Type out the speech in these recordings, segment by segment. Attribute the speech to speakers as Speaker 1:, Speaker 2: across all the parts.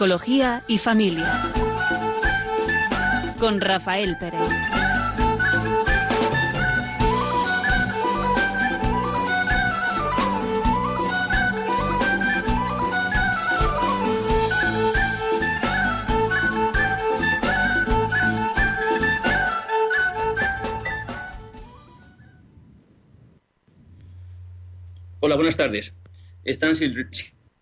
Speaker 1: Psicología y familia. Con Rafael Pérez.
Speaker 2: Hola, buenas tardes. Están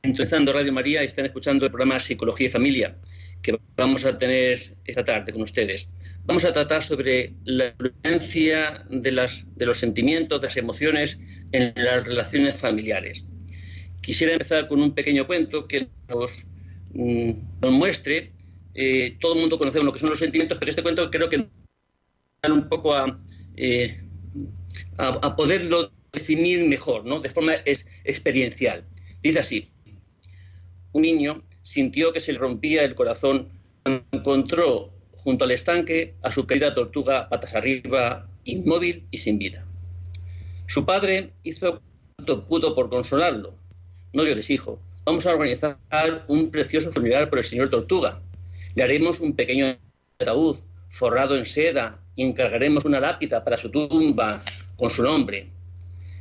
Speaker 2: sintonizando Radio María y están escuchando el programa Psicología y Familia que vamos a tener esta tarde con ustedes. Vamos a tratar sobre la influencia de, las, de los sentimientos, de las emociones en las relaciones familiares. Quisiera empezar con un pequeño cuento que nos, mm, nos muestre. Eh, todo el mundo conocemos lo que son los sentimientos, pero este cuento creo que nos un poco a, eh, a, a poderlo definir mejor, ¿no? de forma es, experiencial. Dice así, un niño sintió que se le rompía el corazón cuando encontró junto al estanque a su querida tortuga patas arriba, inmóvil y sin vida. Su padre hizo cuanto pudo por consolarlo. No llores, hijo. Vamos a organizar un precioso funeral por el señor Tortuga. Le haremos un pequeño ataúd forrado en seda y encargaremos una lápida para su tumba con su nombre.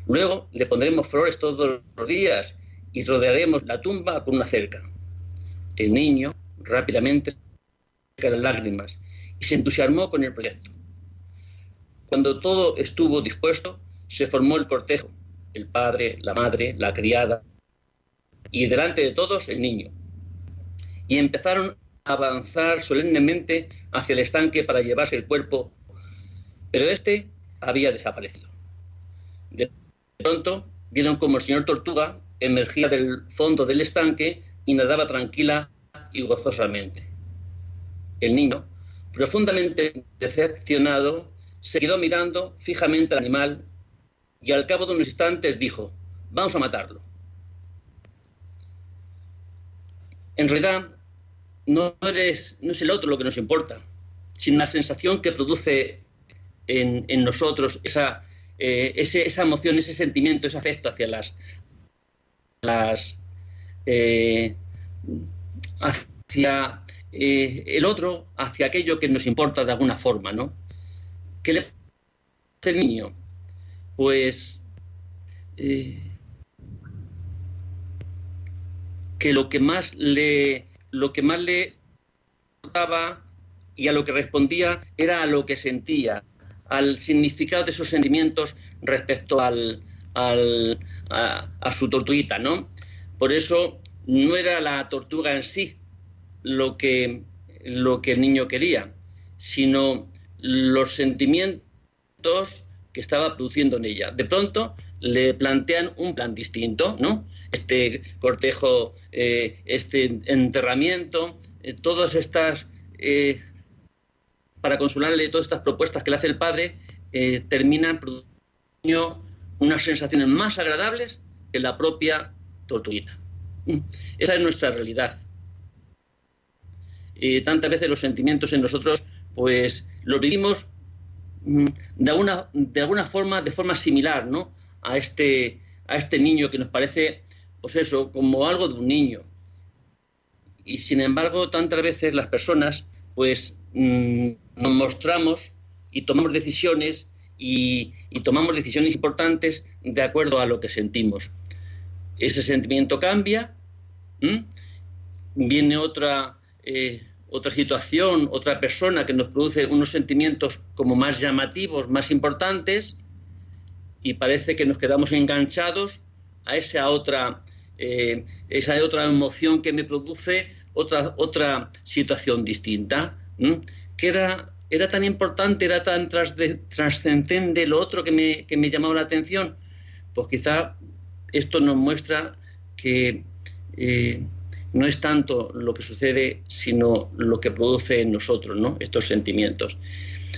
Speaker 2: Luego le pondremos flores todos los días y rodearemos la tumba con una cerca. El niño rápidamente se las lágrimas y se entusiasmó con el proyecto. Cuando todo estuvo dispuesto, se formó el cortejo, el padre, la madre, la criada y delante de todos el niño. Y empezaron a avanzar solemnemente hacia el estanque para llevarse el cuerpo, pero este había desaparecido. De pronto vieron como el señor Tortuga emergía del fondo del estanque y nadaba tranquila y gozosamente. El niño, profundamente decepcionado, se quedó mirando fijamente al animal y al cabo de unos instantes dijo, vamos a matarlo. En realidad, no, es el otro lo que nos importa, sino la sensación que produce en, en nosotros esa eh, esa emoción, ese sentimiento, ese afecto hacia las, las eh, hacia eh, el otro, hacia aquello que nos importa de alguna forma, ¿no? ¿Qué le hace el niño? Pues que lo que más le lo que más le y a lo que respondía era a lo que sentía, al significado de esos sentimientos respecto al, a, su tortuguita, ¿no? Por eso no era la tortuga en sí lo que, lo que el niño quería, sino los sentimientos que estaba produciendo en ella. De pronto le plantean un plan distinto, ¿no? Este cortejo, eh, este enterramiento, eh, todas estas eh, para consolarle todas estas propuestas que le hace el padre, terminan produciendo unas sensaciones más agradables que la propia tortuguita. Mm. Esa es nuestra realidad. Y tantas veces los sentimientos en nosotros, pues los vivimos mm, de alguna, de alguna forma, de forma similar, ¿no? A este, a este niño que nos parece, pues eso, como algo de un niño. Y sin embargo, tantas veces las personas, pues Mm, nos mostramos y tomamos decisiones y, tomamos decisiones importantes de acuerdo a lo que sentimos. Ese sentimiento cambia, viene otra, eh, otra situación, otra persona que nos produce unos sentimientos como más llamativos, más importantes, y parece que nos quedamos enganchados a esa otra, eh, esa otra emoción que me produce otra, otra situación distinta que era, era tan importante, era tan trascendente lo otro que me, llamaba la atención, pues quizá esto nos muestra que eh, no es tanto lo que sucede, sino lo que produce en nosotros, ¿no? Estos sentimientos.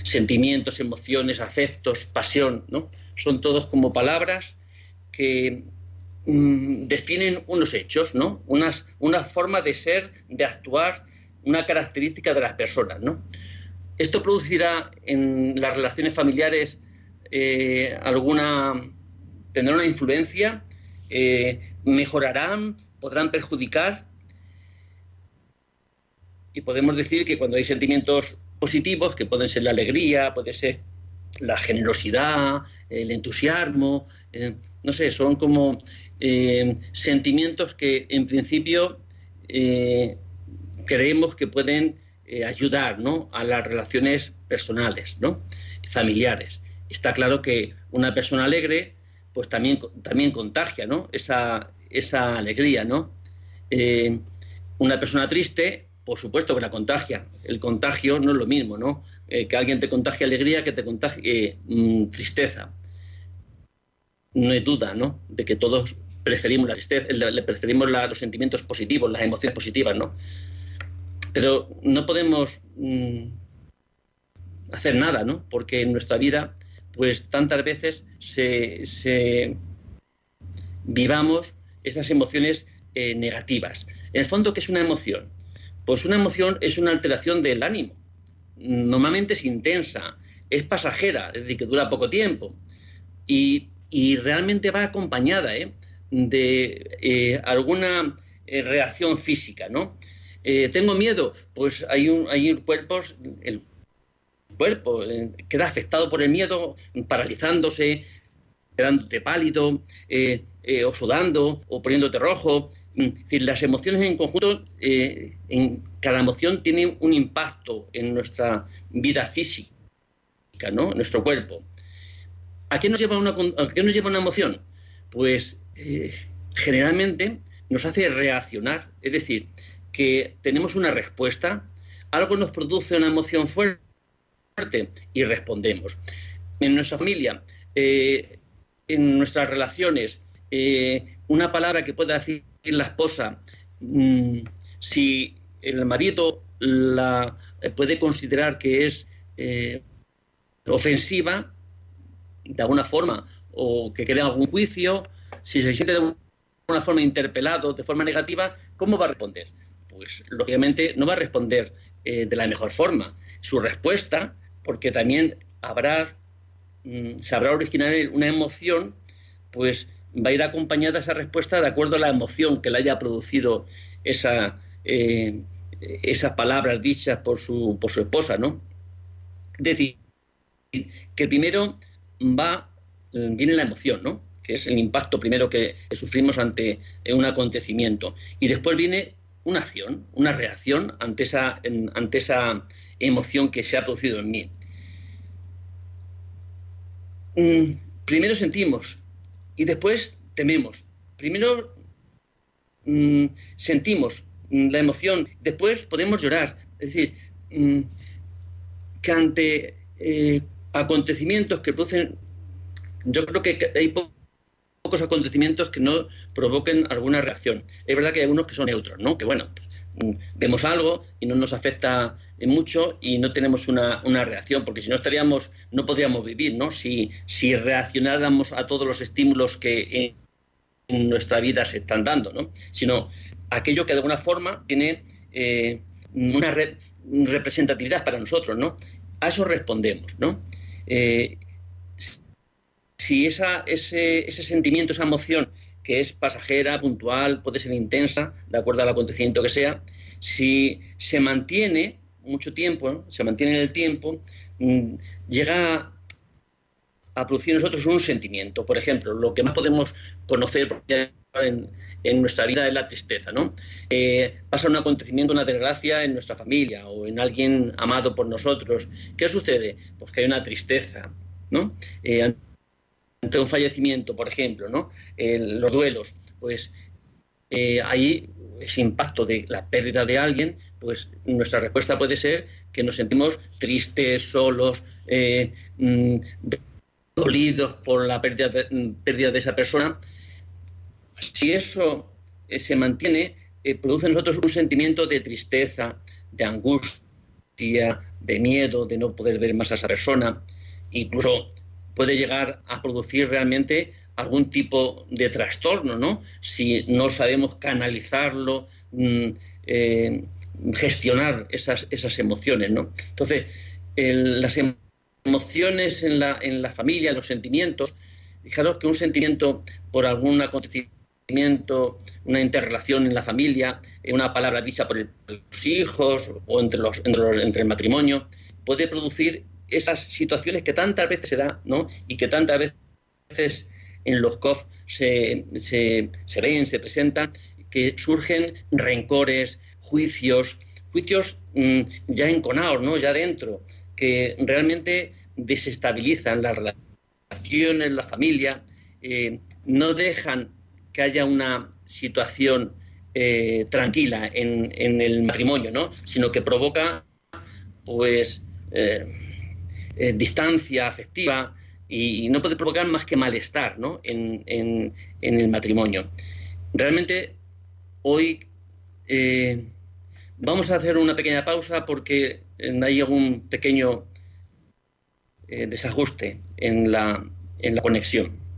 Speaker 2: Sentimientos, emociones, afectos, pasión, ¿no? Son todos como palabras que mm, definen unos hechos, ¿no? Unas, una forma de ser, de actuar, una característica de las personas. ¿no? Esto producirá en las relaciones familiares eh, alguna, tendrá una influencia, eh, mejorarán, podrán perjudicar. y podemos decir que cuando hay sentimientos positivos, que pueden ser la alegría, puede ser la generosidad, el entusiasmo, eh, no sé, son como sentimientos que en principio creemos que pueden ayudar ¿no? a las relaciones personales, ¿no? familiares. Está claro que una persona alegre pues también, también contagia ¿no? esa, esa alegría. ¿no? una persona triste, por supuesto que la contagia. El contagio no es lo mismo, ¿no? que alguien te contagie alegría que te contagie mm, tristeza no hay duda, ¿no? De que todos preferimos la tristeza, le preferimos los sentimientos positivos, las emociones positivas, ¿no? Pero no podemos mm, hacer nada, ¿no? Porque en nuestra vida, pues tantas veces se, vivamos esas emociones eh, negativas. En el fondo, ¿qué es una emoción? Pues una emoción es una alteración del ánimo. Normalmente es intensa, es pasajera, es decir, que dura poco tiempo. Y realmente va acompañada ¿eh? de eh, alguna reacción física, ¿no? Tengo miedo, pues hay un, hay cuerpos, el cuerpo queda afectado por el miedo, paralizándose, quedándote pálido, o sudando, o poniéndote rojo. Es decir, las emociones en conjunto, en cada emoción tiene un impacto en nuestra vida física, ¿no? Nuestro cuerpo. ¿A qué nos lleva una, nos lleva una emoción? Pues eh, generalmente nos hace reaccionar, es decir, que tenemos una respuesta, algo nos produce una emoción fuerte y respondemos. En nuestra familia, eh, en nuestras relaciones, eh, una palabra que pueda decir la esposa, mm, si el marido la puede considerar que es ofensiva, de alguna forma o que crea algún juicio, si se siente de alguna forma interpelado de forma negativa, ¿cómo va a responder? Pues lógicamente no va a responder eh, de la mejor forma. Su respuesta, porque también habrá, mm, se habrá originado una emoción, pues va a ir acompañada esa respuesta de acuerdo a la emoción que le haya producido esa, eh, esas palabras dichas por su, por su esposa, ¿no? Decir, que primero va, eh, viene la emoción, ¿no? que es el impacto primero que, sufrimos ante un acontecimiento. Y después viene una acción, una reacción ante esa, ante esa emoción que se ha producido en mí. Mm, primero sentimos y después tememos. Primero mm, sentimos la emoción, después podemos llorar. Es decir, mm, que ante eh, acontecimientos que producen, yo creo que hay pocos acontecimientos que no provoquen alguna reacción. Es verdad que hay algunos que son neutros, ¿no? Que bueno, mm, vemos algo y no nos afecta mucho y no tenemos una, reacción, porque si no estaríamos, no podríamos vivir, ¿no? Si, si reaccionáramos a todos los estímulos que en nuestra vida se están dando, ¿no? Sino aquello que de alguna forma tiene eh, una representatividad para nosotros, ¿no? A eso respondemos, ¿no? Eh, si esa, ese, ese sentimiento, esa emoción que es pasajera, puntual, puede ser intensa, de acuerdo al acontecimiento que sea, si se mantiene mucho tiempo, se mantiene en el tiempo, mm, llega a producir nosotros un sentimiento. Por ejemplo, lo que más podemos conocer en, nuestra vida es la tristeza, ¿no? Eh, pasa un acontecimiento, una desgracia en nuestra familia o en alguien amado por nosotros. ¿Qué sucede? Pues que hay una tristeza, ¿no? Eh, un fallecimiento, por ejemplo, los duelos, pues eh, ahí ese impacto de la pérdida de alguien, pues nuestra respuesta puede ser que nos sentimos tristes, solos, mm, dolidos por la pérdida de esa persona si eso eh, se mantiene, eh, produce en nosotros un sentimiento de tristeza, de angustia, de miedo, de no poder ver más a esa persona. Incluso puede llegar a producir realmente algún tipo de trastorno, ¿no? Si no sabemos canalizarlo, mm, eh, gestionar esas, esas emociones, ¿no? Entonces, las emociones en la, en la familia, los sentimientos, fijaros que un sentimiento por algún acontecimiento una interrelación en la familia, eh, una palabra dicha por, los hijos o entre, los, entre, el matrimonio, puede producir esas situaciones que tantas veces se da ¿no? y que tantas veces en los COF se, se, ven, se presentan, que surgen rencores, juicios, juicios mm, ya enconados, ¿no? ya dentro, que realmente desestabilizan las relaciones, la familia, eh, no dejan que haya una situación eh, tranquila en, el matrimonio, ¿no? sino que provoca pues eh, eh, distancia afectiva y, no puede provocar más que malestar ¿no? en, en, el matrimonio. Realmente hoy vamos a hacer una pequeña pausa porque hay algún pequeño desajuste en la, en la conexión.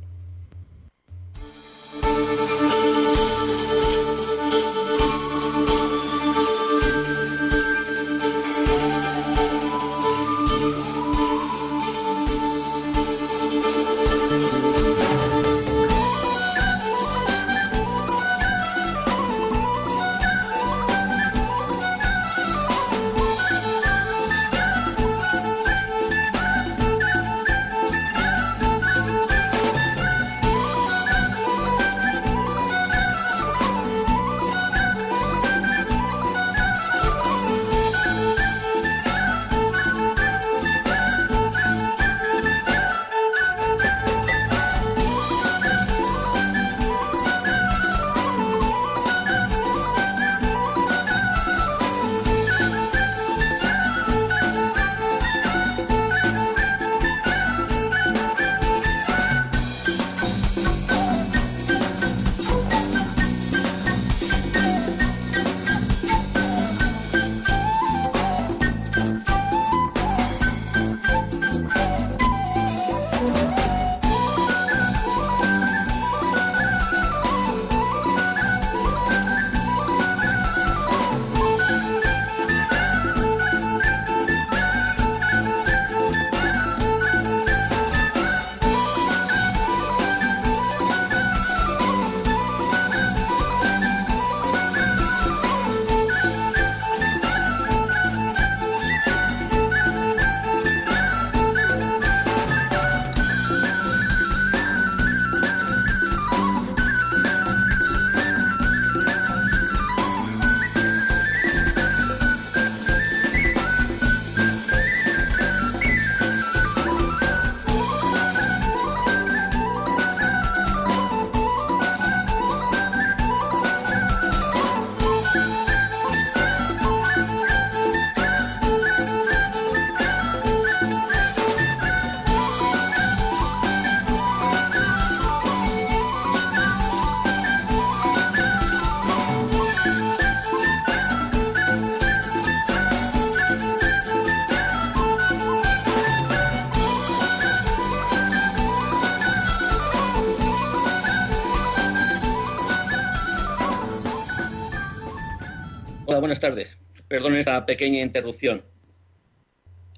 Speaker 2: Buenas tardes. Perdón esta pequeña interrupción.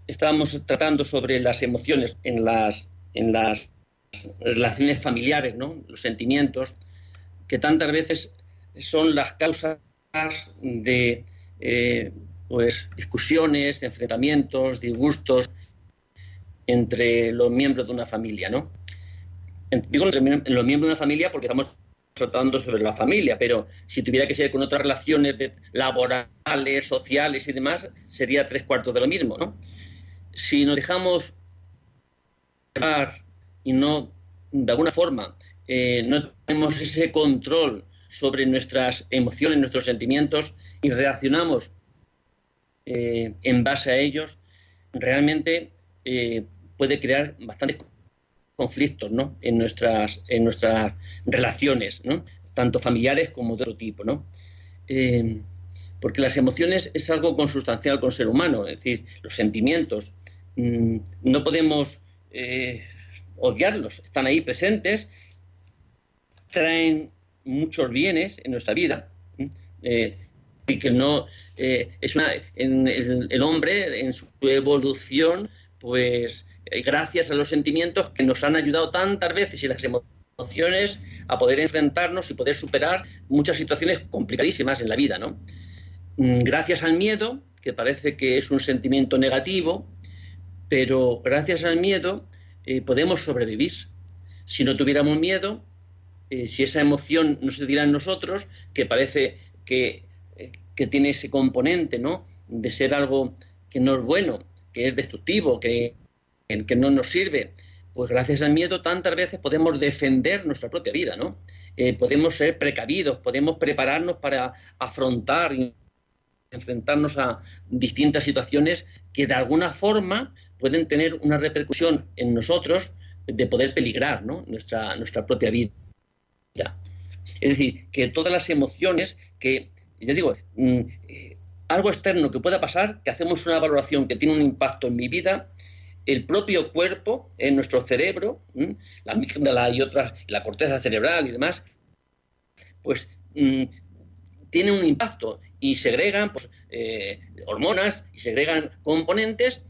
Speaker 2: Estábamos tratando sobre las emociones en las, en las relaciones familiares, ¿no? los sentimientos, que tantas veces son las causas de eh, pues, discusiones, enfrentamientos, disgustos entre los miembros de una familia. ¿no? Digo entre los miembros de una familia porque estamos tratando sobre la familia, pero si tuviera que ser con otras relaciones laborales, sociales y demás, sería tres cuartos de lo mismo, ¿no? Si nos dejamos y no, de alguna forma, eh, no tenemos ese control sobre nuestras emociones, nuestros sentimientos y reaccionamos eh, en base a ellos, realmente eh, puede crear bastantes conflictos ¿no? en, nuestras, en nuestras relaciones, ¿no? tanto familiares como de otro tipo. ¿no? Eh, porque las emociones es algo consustancial con el ser humano, es decir, los sentimientos. Mm, no podemos eh, obviarlos, están ahí presentes, traen muchos bienes en nuestra vida. Eh, y que no es una en el, hombre en su evolución pues gracias a los sentimientos que nos han ayudado tantas veces y las emociones a poder enfrentarnos y poder superar muchas situaciones complicadísimas en la vida, ¿no? Mm, gracias al miedo, que parece que es un sentimiento negativo, pero gracias al miedo eh, podemos sobrevivir. Si no tuviéramos miedo, eh, si esa emoción no se diera en nosotros, que parece que, eh, que, tiene ese componente, ¿no? De ser algo que no es bueno, que es destructivo, que, que no nos sirve, pues gracias al miedo tantas veces podemos defender nuestra propia vida, ¿no? podemos ser precavidos, podemos prepararnos para afrontar y enfrentarnos a distintas situaciones que de alguna forma pueden tener una repercusión en nosotros de poder peligrar ¿no? nuestra, nuestra propia vida. Es decir, que todas las emociones que, ya digo, mm, eh, algo externo que pueda pasar, que hacemos una valoración que tiene un impacto en mi vida, el propio cuerpo, en nuestro cerebro, la amígdala y otras, la corteza cerebral y demás, pues mm, tiene un impacto y segregan pues, eh, hormonas y segregan componentes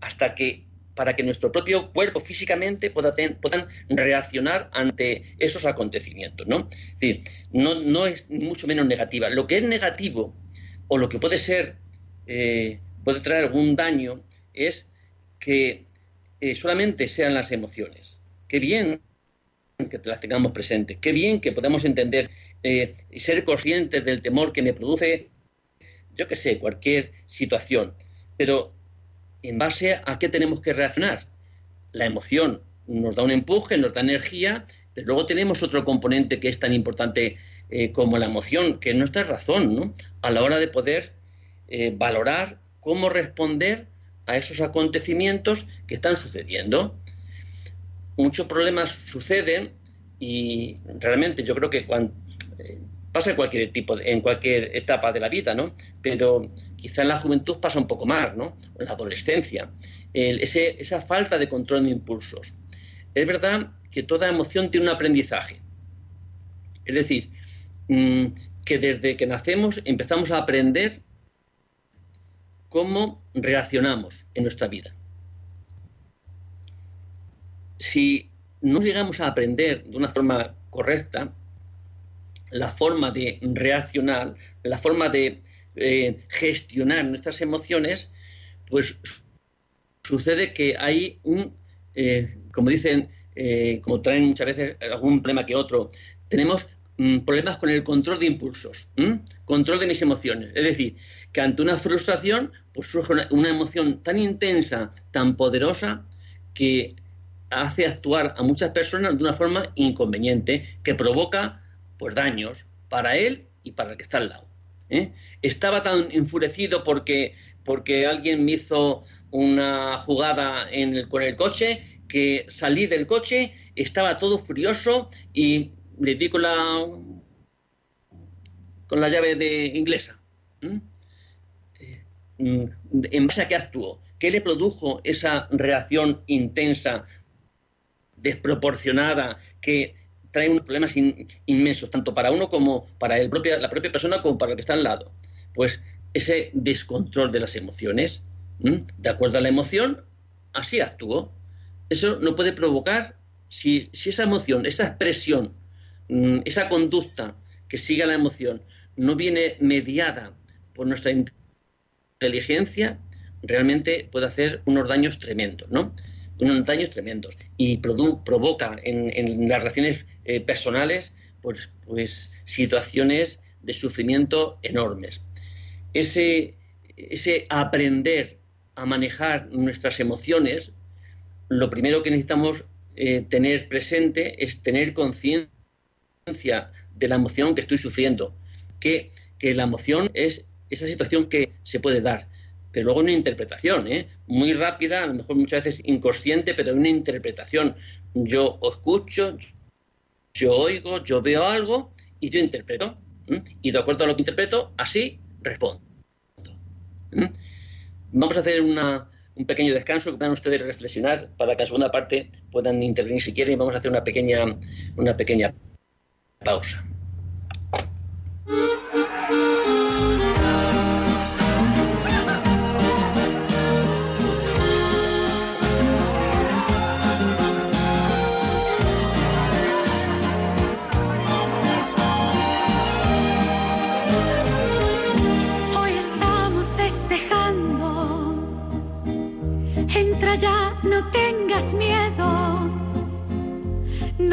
Speaker 2: hasta que para que nuestro propio cuerpo físicamente pueda puedan reaccionar ante esos acontecimientos. ¿no? Es decir, no, es mucho menos negativa. Lo que es negativo o lo que puede ser, eh, puede traer algún daño es que eh, solamente sean las emociones. Qué bien que las tengamos presentes, qué bien que podamos entender eh, y ser conscientes del temor que me produce, yo qué sé, cualquier situación. Pero en base a qué tenemos que reaccionar. La emoción nos da un empuje, nos da energía, pero luego tenemos otro componente que es tan importante eh, como la emoción, que es nuestra razón, ¿no? A la hora de poder valorar cómo responder a esos acontecimientos que están sucediendo. Muchos problemas suceden y realmente yo creo que eh, pasa en cualquier tipo, en cualquier etapa de la vida, ¿no? Pero quizá en la juventud pasa un poco más, ¿no? En la adolescencia. esa falta de control de impulsos. Es verdad que toda emoción tiene un aprendizaje. Es decir, mm, que desde que nacemos empezamos a aprender cómo reaccionamos en nuestra vida. Si no llegamos a aprender de una forma correcta, la forma de reaccionar, la forma de eh, gestionar nuestras emociones, pues sucede que hay un, eh, como dicen, eh, como traen muchas veces algún problema que otro, tenemos mm, problemas con el control de impulsos, control de mis emociones. Es decir, que ante una frustración, pues surge una, emoción tan intensa, tan poderosa, que hace actuar a muchas personas de una forma inconveniente, que provoca pues daños para él y para el que está al lado. ¿eh? Estaba tan enfurecido porque, porque alguien me hizo una jugada en el, con el coche que salí del coche, estaba todo furioso y le di con la, con la llave de inglesa. ¿eh? ¿En base a qué actuó? ¿Qué le produjo esa reacción intensa, desproporcionada, que trae unos problemas inmensos, tanto para uno como para el propia, la propia persona como para el que está al lado. Pues ese descontrol de las emociones, de acuerdo a la emoción, así actuó. Eso no puede provocar, si, esa emoción, esa expresión, esa conducta que siga la emoción, no viene mediada por nuestra inteligencia, realmente puede hacer unos daños tremendos, ¿no? unos daños tremendos y provoca en, las relaciones eh, personales pues, pues, situaciones de sufrimiento enormes. Ese, ese aprender a manejar nuestras emociones, lo primero que necesitamos eh, tener presente es tener conciencia de la emoción que estoy sufriendo, que, que la emoción es esa situación que se puede dar pero luego una interpretación, ¿eh? muy rápida, a lo mejor muchas veces inconsciente, pero una interpretación. Yo escucho, yo oigo, yo veo algo y yo interpreto. Y de acuerdo a lo que interpreto, así respondo. Vamos a hacer un pequeño descanso que puedan ustedes reflexionar para que la segunda parte puedan intervenir si quieren. Vamos a hacer una pequeña, una pequeña pausa.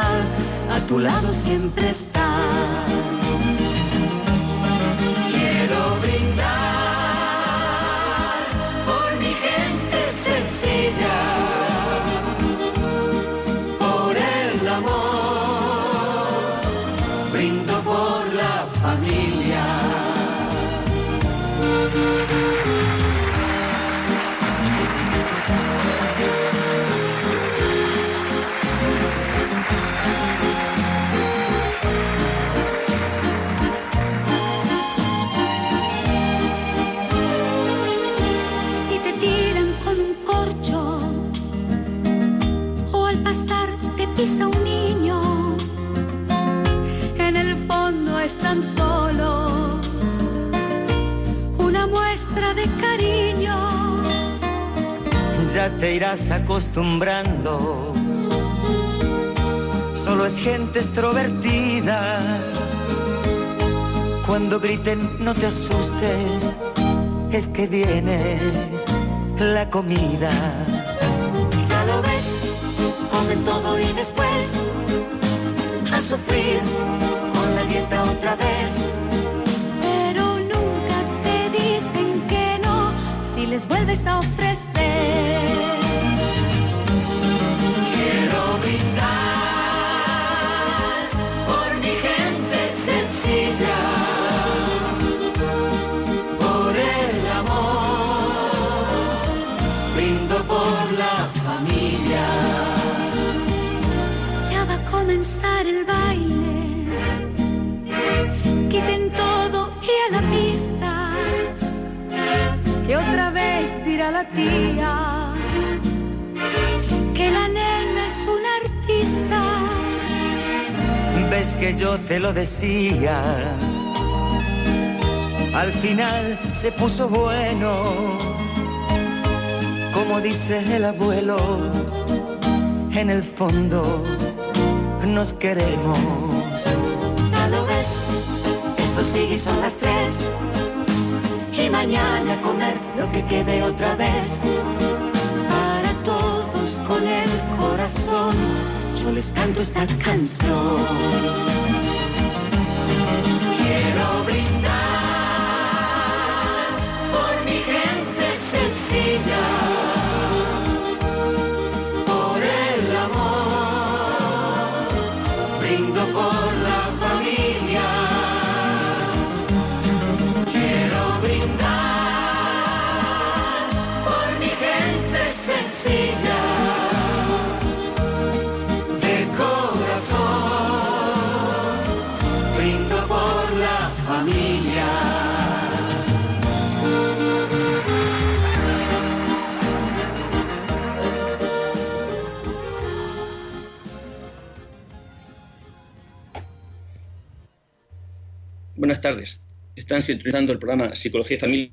Speaker 3: a tu lado siempre está. Ya te irás acostumbrando. Solo es gente extrovertida. Cuando griten, no te asustes. Es que viene la comida.
Speaker 4: Ya lo ves, comen todo y después a sufrir con la dieta otra vez. Pero nunca te dicen que no si les vuelves a ofrecer.
Speaker 3: La
Speaker 4: tía que la nena es una artista.
Speaker 3: Ves que yo te lo decía. Al final se puso bueno. Como dice el abuelo, en el fondo nos queremos.
Speaker 4: Ya lo ves, esto sigue y son las tres. Mañana a comer lo que quede otra vez. Para todos con el corazón, yo les canto esta canción. Quiero brindar por mi gente sencilla,
Speaker 3: por
Speaker 4: mi gente sencilla.
Speaker 3: De corazón, brindo por la familia.
Speaker 2: Buenas tardes. Están sintonizando el programa Psicología y Familia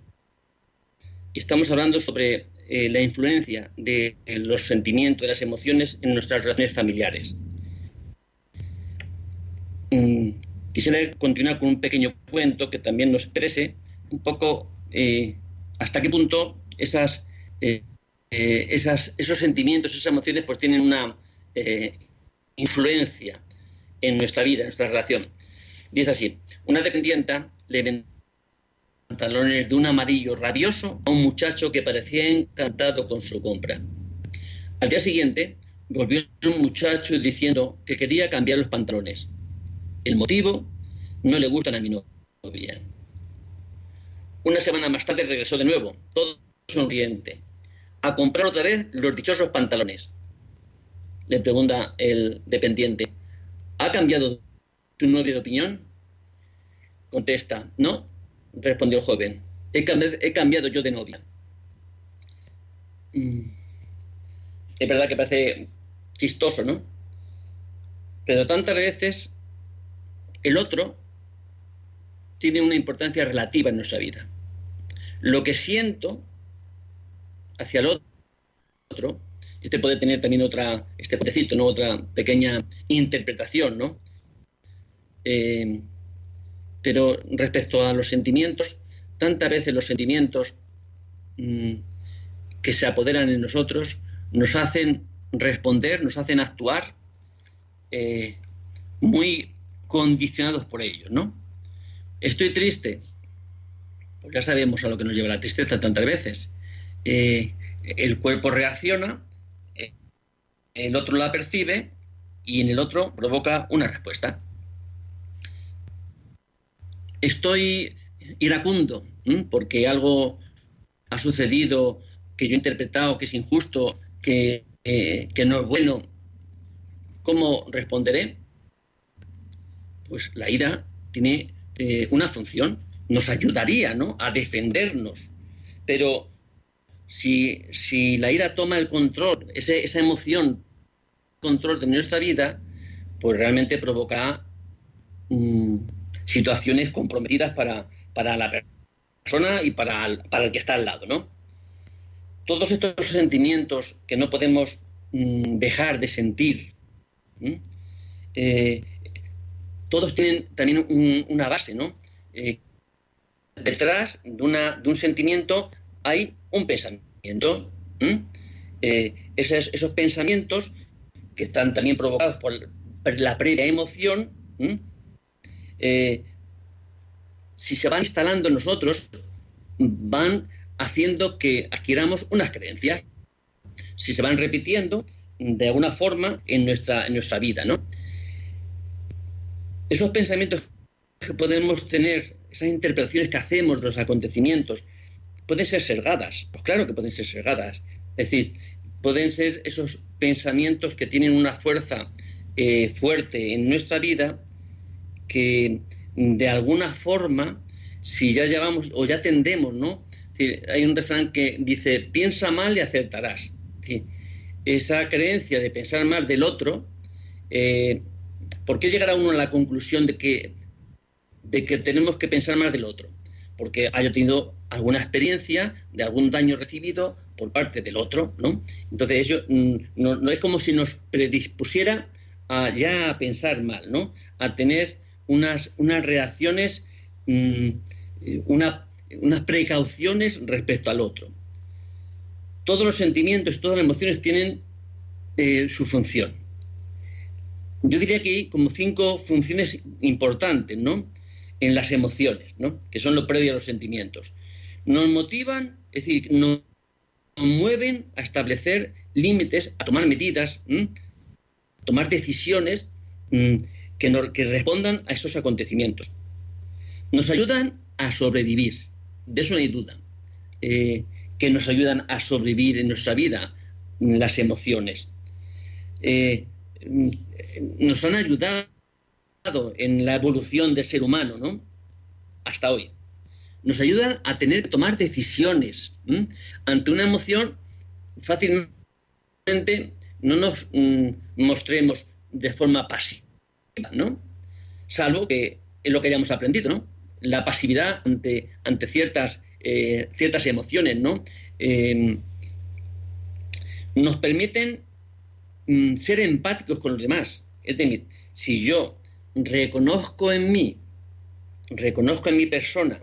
Speaker 2: y estamos hablando sobre eh, la influencia de eh, los sentimientos, de las emociones en nuestras relaciones familiares. Mm, quisiera continuar con un pequeño cuento que también nos exprese un poco eh, hasta qué punto esos sentimientos, esas emociones, pues tienen una influencia en nuestra vida, en nuestra relación. Dice así, una dependienta le pantalones de un amarillo rabioso a un muchacho que parecía encantado con su compra. Al día siguiente volvió un muchacho diciendo que quería cambiar los pantalones. El motivo, no le gustan a mi novia. Una semana más tarde regresó de nuevo, todo sonriente, a comprar otra vez los dichosos pantalones. Le pregunta el dependiente, ¿ha cambiado tu novia de opinión? Contesta, no, respondió el joven, he cambiado, yo de novia. mm, es verdad que parece chistoso, ¿no? Pero tantas veces el otro tiene una importancia relativa en nuestra vida. Lo que siento hacia el otro, este puede tener también otra, este potecito, ¿no? Otra pequeña interpretación, ¿no? Eh, pero respecto a los sentimientos, tantas veces los sentimientos mm, que se apoderan en nosotros nos hacen responder, nos hacen actuar eh, muy condicionados por ellos, ¿no? Estoy triste, pues ya sabemos a lo que nos lleva la tristeza tantas veces. Eh, el cuerpo reacciona, eh, el otro la percibe y en el otro provoca una respuesta. Estoy iracundo porque algo ha sucedido que yo he interpretado que es injusto, que, eh, no es bueno. ¿Cómo responderé? Pues la ira tiene eh, una función, nos ayudaría ¿no? a defendernos. Pero si, la ira toma el control, esa emoción, control de nuestra vida, pues realmente provoca mm, situaciones comprometidas para, para la persona y para el, para el que está al lado, ¿no? Todos estos sentimientos que no podemos mm, dejar de sentir, eh, todos tienen también una base, ¿no? Eh, detrás de, una, de, un sentimiento hay un pensamiento. Eh, esos, esos, pensamientos que están también provocados por la previa emoción, si se van instalando en nosotros, van haciendo que adquiramos unas creencias. Si se van repitiendo de alguna forma en nuestra, en nuestra vida, ¿no? esos pensamientos que podemos tener, esas interpretaciones que hacemos de los acontecimientos, pueden ser sergadas. Pues claro que pueden ser sergadas. Es decir, pueden ser esos pensamientos que tienen una fuerza eh, fuerte en nuestra vida que de alguna forma, si ya llevamos o ya tendemos, ¿no? hay un refrán que dice, piensa mal y acertarás. esa creencia de pensar mal del otro eh, ¿Por qué llegará uno a la conclusión de que, de que tenemos que pensar más del otro? Porque haya tenido alguna experiencia de algún daño recibido por parte del otro, ¿no? Entonces eso mm, no, es como si nos predispusiera a ya a pensar mal, ¿no? A tener unas, unas reacciones, mm, unas precauciones respecto al otro. Todos los sentimientos, todas las emociones tienen eh, su función. Yo diría que hay como cinco funciones importantes, ¿no? En las emociones, ¿no? Que son lo previo a los sentimientos. Nos motivan, es decir, nos mueven a establecer límites, a tomar medidas, tomar decisiones mm, que, que respondan a esos acontecimientos. Nos ayudan a sobrevivir, de eso no hay duda. Eh, que nos ayudan a sobrevivir en nuestra vida, las emociones. Eh, nos han ayudado en la evolución del ser humano, ¿no? Hasta hoy. Nos ayudan a tener que tomar decisiones. Ante una emoción, fácilmente no nos mm, mostremos de forma pasiva, ¿no? Salvo que es lo que hayamos aprendido, ¿no? La pasividad ante, eh, ciertas emociones, ¿no? Eh, nos permiten Mm, ser empáticos con los demás. Es decir, si yo reconozco en mí, reconozco en mi persona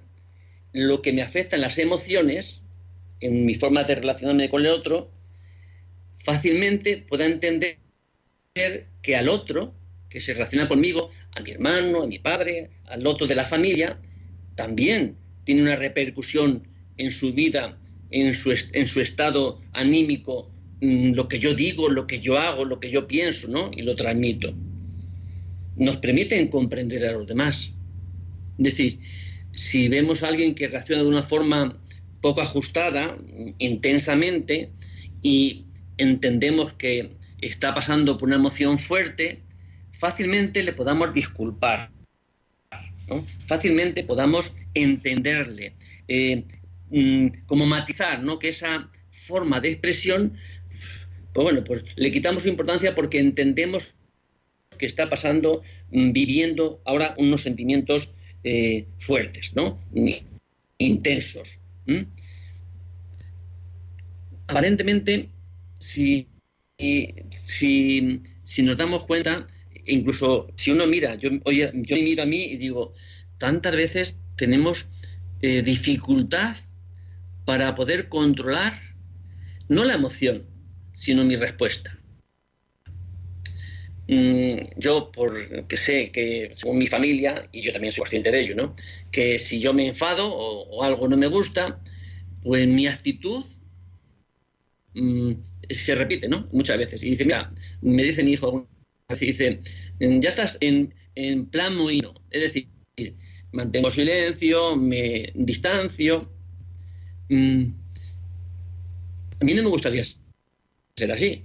Speaker 2: lo que me afecta en las emociones, en mi forma de relacionarme con el otro, fácilmente puedo entender que al otro, que se relaciona conmigo, a mi hermano, a mi padre, al otro de la familia, también tiene una repercusión en su vida, en su, en su estado anímico Mm, lo que yo digo, lo que yo hago, lo que yo pienso, ¿no? Y lo transmito. Nos permiten comprender a los demás. Es decir, si vemos a alguien que reacciona de una forma poco ajustada, intensamente, y entendemos que está pasando por una emoción fuerte, fácilmente le podamos disculpar, fácilmente podamos entenderle, eh, mm, como matizar, ¿no? que esa forma de expresión, pues bueno, pues le quitamos importancia porque entendemos que está pasando, mm, viviendo ahora unos sentimientos eh, fuertes, ¿no? Intensos. Aparentemente, si, si, si, nos damos cuenta, incluso si uno mira, yo, yo miro a mí y digo, tantas veces tenemos eh, dificultad para poder controlar no la emoción, sino mi respuesta. Mm, yo, porque sé que según mi familia, y yo también soy consciente de ello, ¿no? que si yo me enfado o, algo no me gusta, pues mi actitud mm, se repite, ¿no? Muchas veces. Y dice, mira, me dice mi hijo, dice, ya estás en, en plan mohino, es decir, mantengo silencio, me distancio. Mm, a mí no me gustaría ser así.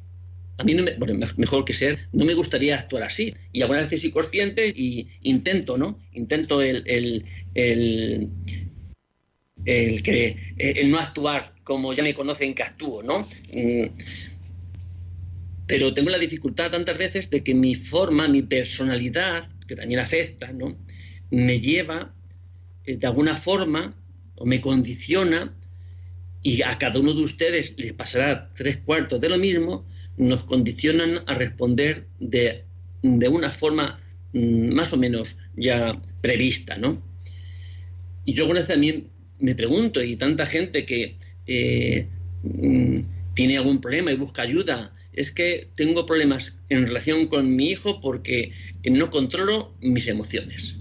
Speaker 2: A mí, no me, bueno, mejor que ser, no me gustaría actuar así. Y algunas veces soy consciente y intento, ¿no? Intento el, el, el, que, no actuar como ya me conocen que actúo, ¿no? Mm, pero tengo la dificultad tantas veces de que mi forma, mi personalidad, que también afecta, ¿no? me lleva eh, de alguna forma o me condiciona y a cada uno de ustedes les pasará tres cuartos de lo mismo, nos condicionan a responder de, una forma mm, más o menos ya prevista, ¿no? Y yo con eso también me pregunto, y tanta gente que eh, mm, tiene algún problema y busca ayuda, es que tengo problemas en relación con mi hijo porque no controlo mis emociones.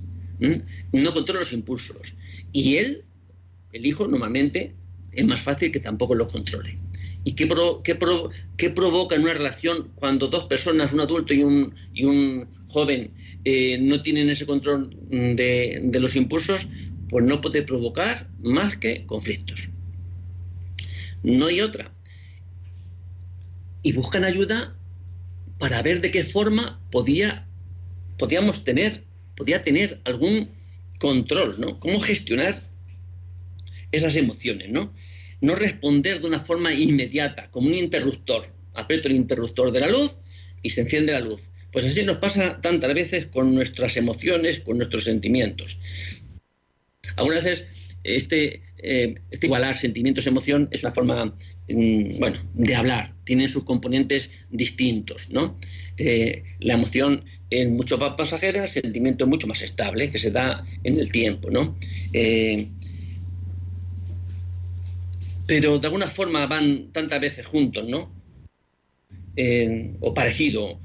Speaker 2: No controla los impulsos. Y él, el hijo, normalmente es más fácil que tampoco los controle. ¿Y qué, qué, provoca en una relación cuando dos personas, un adulto y un, y un joven, eh, no tienen ese control de, de los impulsos? Pues no puede provocar más que conflictos. No hay otra. Y buscan ayuda para ver de qué forma podía, podíamos tener podía tener algún control, ¿no? Cómo gestionar esas emociones, ¿no? No responder de una forma inmediata, como un interruptor. Aprieto el interruptor de la luz y se enciende la luz. Pues así nos pasa tantas veces con nuestras emociones, con nuestros sentimientos. Algunas veces este, eh, este igualar sentimientos-emoción es una forma, mm, bueno, de hablar. Tienen sus componentes distintos, ¿no? Eh, la emoción es mucho más pasajera, el sentimiento es mucho más estable, que se da en el tiempo, ¿no? Eh, pero de alguna forma van tantas veces juntos, ¿no? o parecido.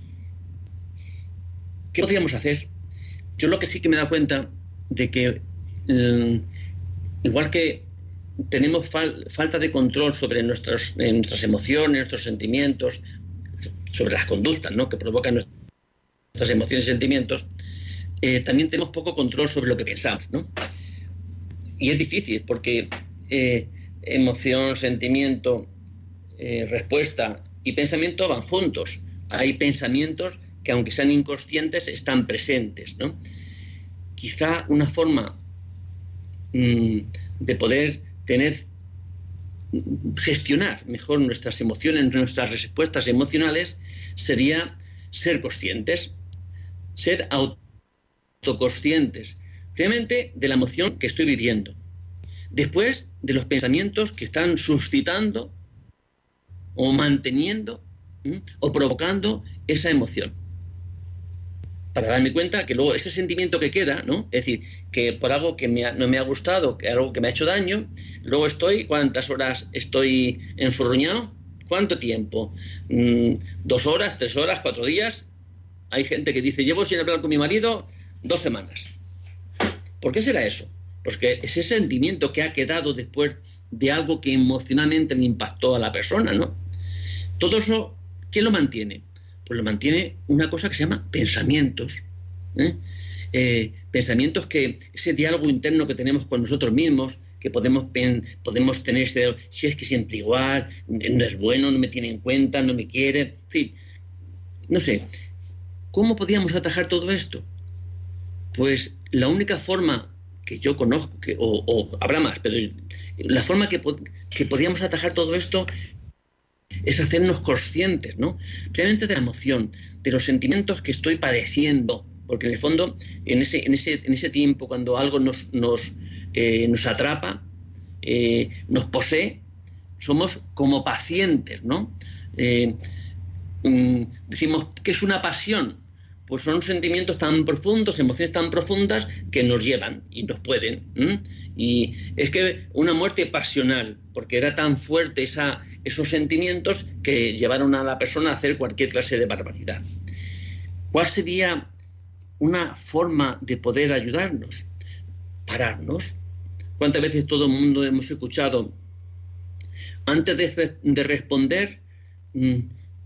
Speaker 2: ¿Qué podríamos hacer? Yo lo que sí que me da cuenta de que, mm, igual que tenemos falta de control sobre nuestras, emociones, nuestros sentimientos, sobre las conductas ¿no? que provocan nuestras emociones y sentimientos, eh, también tenemos poco control sobre lo que pensamos. ¿no? Y es difícil porque eh, emoción, sentimiento, eh, respuesta y pensamiento van juntos. Hay pensamientos que aunque sean inconscientes están presentes. ¿no? Quizá una forma de poder tener gestionar mejor nuestras emociones, nuestras respuestas emocionales, sería ser conscientes, ser autoconscientes, realmente de la emoción que estoy viviendo. Después de los pensamientos que están suscitando o manteniendo o provocando esa emoción para darme cuenta que luego ese sentimiento que queda, ¿no? Es decir, que por algo que no me ha gustado, que algo que me ha hecho daño, luego estoy, ¿cuántas horas estoy enfurruñado? ¿Cuánto tiempo? Mm, ¿Dos horas, tres horas, cuatro días? Hay gente que dice, llevo sin hablar con mi marido dos semanas. ¿Por qué será eso? Pues que ese sentimiento que ha quedado después de algo que emocionalmente le impactó a la persona, ¿no? Todo eso, ¿qué lo mantiene? Pues lo mantiene una cosa que se llama pensamientos. ¿eh? Eh, pensamientos que ese diálogo interno que tenemos con nosotros mismos, que podemos, podemos tener este, si es que siempre igual, no es bueno, no me tiene en cuenta, no me quiere, en fin, no sé. ¿Cómo podíamos atajar todo esto? Pues la única forma que yo conozco, que, o, habrá más, pero la forma que, que podíamos atajar todo esto es hacernos conscientes, ¿no? Realmente de la emoción, de los sentimientos que estoy padeciendo, porque en el fondo, en ese, en ese, en ese tiempo, cuando algo nos, nos, eh, nos atrapa, eh, nos posee, somos como pacientes, ¿no? Eh, mm, decimos que es una pasión, pues son sentimientos tan profundos, emociones tan profundas que nos llevan y nos pueden. Y es que una muerte pasional, porque era tan fuerte esa, esos sentimientos que llevaron a la persona a hacer cualquier clase de barbaridad. ¿Cuál sería una forma de poder ayudarnos? Pararnos. ¿Cuántas veces todo el mundo hemos escuchado, antes de, responder, mm,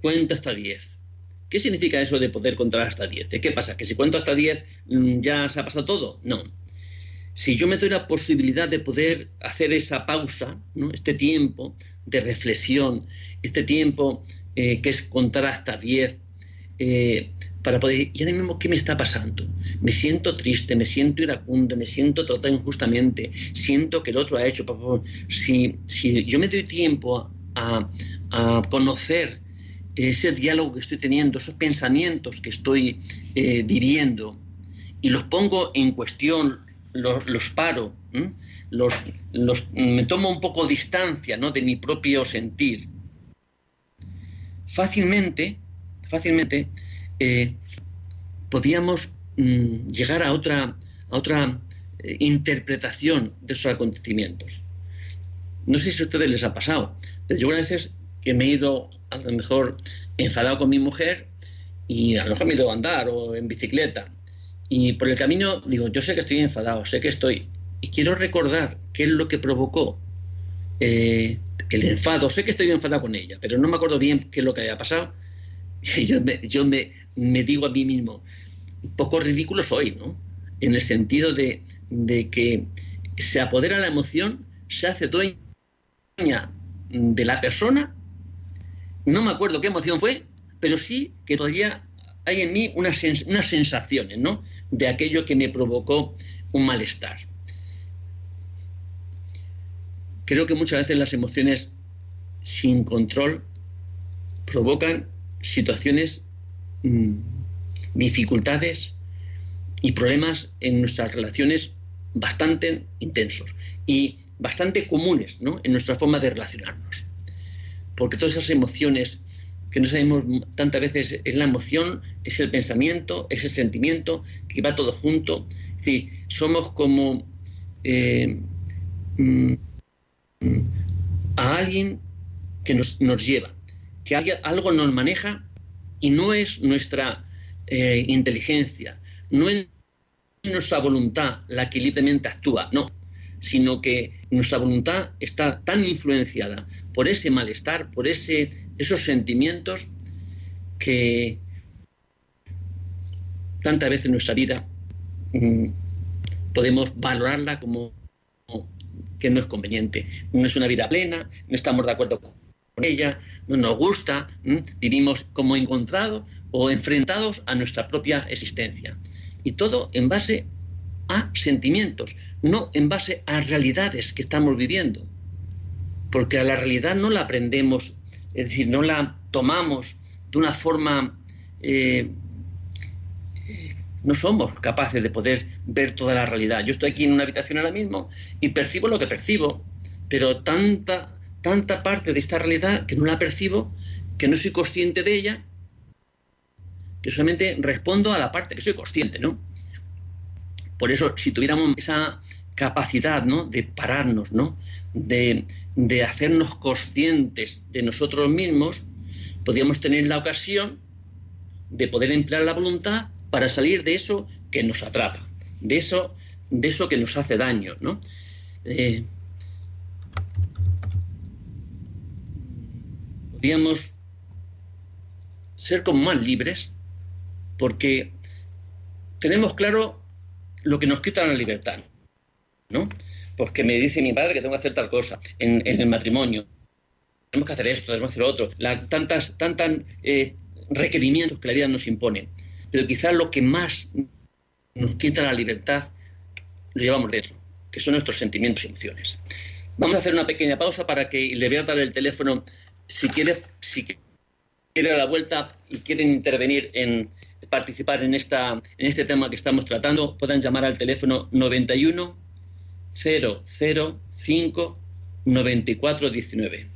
Speaker 2: cuenta hasta 10? ¿Qué significa eso de poder contar hasta 10? ¿Qué pasa? ¿Que si cuento hasta 10 mm, ya se ha pasado todo? No. Si yo me doy la posibilidad de poder hacer esa pausa, ¿no? este tiempo de reflexión, este tiempo eh, que es contar hasta 10, eh, para poder, y ahora mismo, ¿qué me está pasando? Me siento triste, me siento iracundo, me siento tratado injustamente, siento que el otro ha hecho. Si, si yo me doy tiempo a, a conocer ese diálogo que estoy teniendo, esos pensamientos que estoy eh, viviendo, y los pongo en cuestión, los, paro, los, me tomo un poco distancia ¿no? de mi propio sentir, fácilmente, fácilmente eh, podíamos mm, llegar a otra, a otra eh, interpretación de esos acontecimientos. No sé si a ustedes les ha pasado, pero yo a veces que me he ido a lo mejor enfadado con mi mujer y a lo mejor me ido a andar o en bicicleta. Y por el camino digo, yo sé que estoy enfadado, sé que estoy... Y quiero recordar qué es lo que provocó eh, el enfado. Sé que estoy enfadado con ella, pero no me acuerdo bien qué es lo que había pasado. Y yo me digo a mí mismo, un poco ridículo soy, ¿no? En el sentido de, de que se apodera la emoción, se hace dueña de la persona no me acuerdo qué emoción fue, pero sí que todavía hay en mí unas, sensaciones, ¿no? De aquello que me provocó un malestar. Creo que muchas veces las emociones sin control provocan situaciones, mm, dificultades y problemas en nuestras relaciones bastante intensos y bastante comunes ¿no? en nuestra forma de relacionarnos porque todas esas emociones que no sabemos tantas veces es la emoción, es el pensamiento, es el sentimiento, que va todo junto. Es decir, somos como eh, mm, a alguien que nos, lleva, que algo nos maneja y no es nuestra eh, inteligencia, no es nuestra voluntad la que libremente actúa, no, sino que nuestra voluntad está tan influenciada por ese malestar, por ese, esos sentimientos que tantas veces en nuestra vida mm, podemos valorarla como que no es conveniente. No es una vida plena, no estamos de acuerdo con ella, no nos gusta, vivimos como encontrados o enfrentados a nuestra propia existencia. Y todo en base a sentimientos, no en base a realidades que estamos viviendo porque a la realidad no la aprendemos, es decir, no la tomamos de una forma... Eh, no somos capaces de poder ver toda la realidad. Yo estoy aquí en una habitación ahora mismo y percibo lo que percibo, pero tanta, tanta parte de esta realidad que no la percibo, que no soy consciente de ella, que solamente respondo a la parte que soy consciente, ¿no? Por eso, si tuviéramos esa capacidad, ¿no? De pararnos, ¿no? De, hacernos conscientes de nosotros mismos, podríamos tener la ocasión de poder emplear la voluntad para salir de eso que nos atrapa, de eso, de eso que nos hace daño, ¿no? Eh, podríamos ser como más libres porque tenemos claro lo que nos quita la libertad, ¿no? porque me dice mi padre que tengo que hacer tal cosa en, el matrimonio. Tenemos que hacer esto, tenemos que hacer lo otro. La, tantas tantas eh, requerimientos que la vida nos impone. Pero quizás lo que más nos quita la libertad lo llevamos dentro, que son nuestros sentimientos y emociones. Vamos a hacer una pequeña pausa para que le voy a dar el teléfono si quiere, si quiere a la vuelta y quieren intervenir en participar en esta en este tema que estamos tratando, puedan llamar al teléfono 91 005 9419.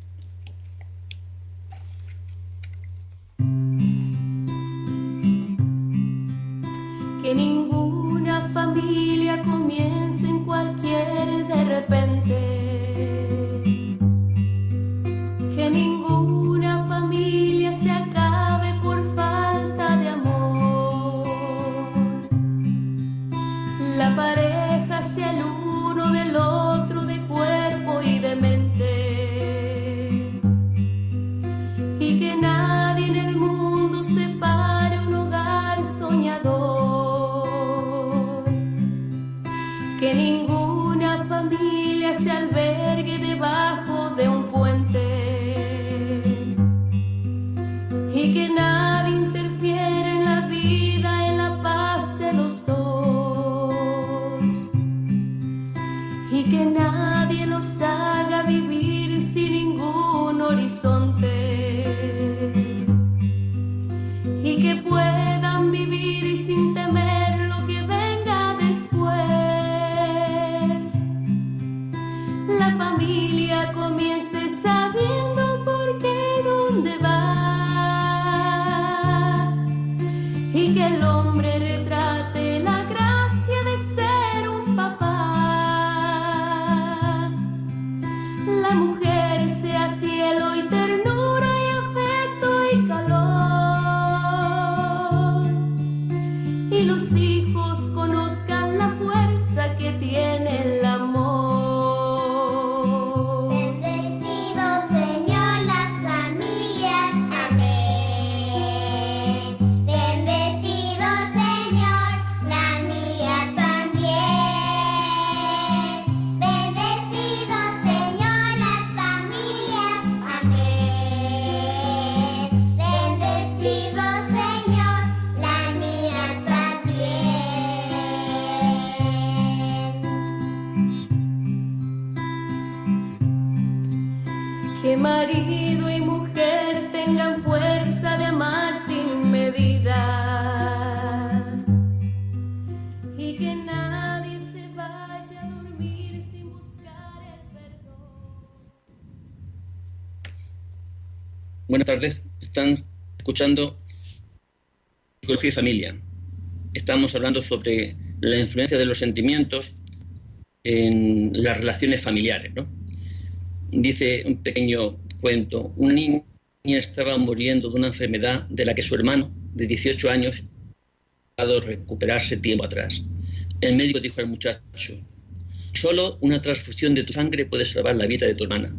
Speaker 2: Escuchando Psicología y Familia. Estamos hablando sobre la influencia de los sentimientos en las relaciones familiares. Dice un pequeño cuento, una niña estaba muriendo de una enfermedad de la que su hermano, de 18 años, ha dado recuperarse tiempo atrás. El médico dijo al muchacho, solo una transfusión de tu sangre puede salvar la vida de tu hermana.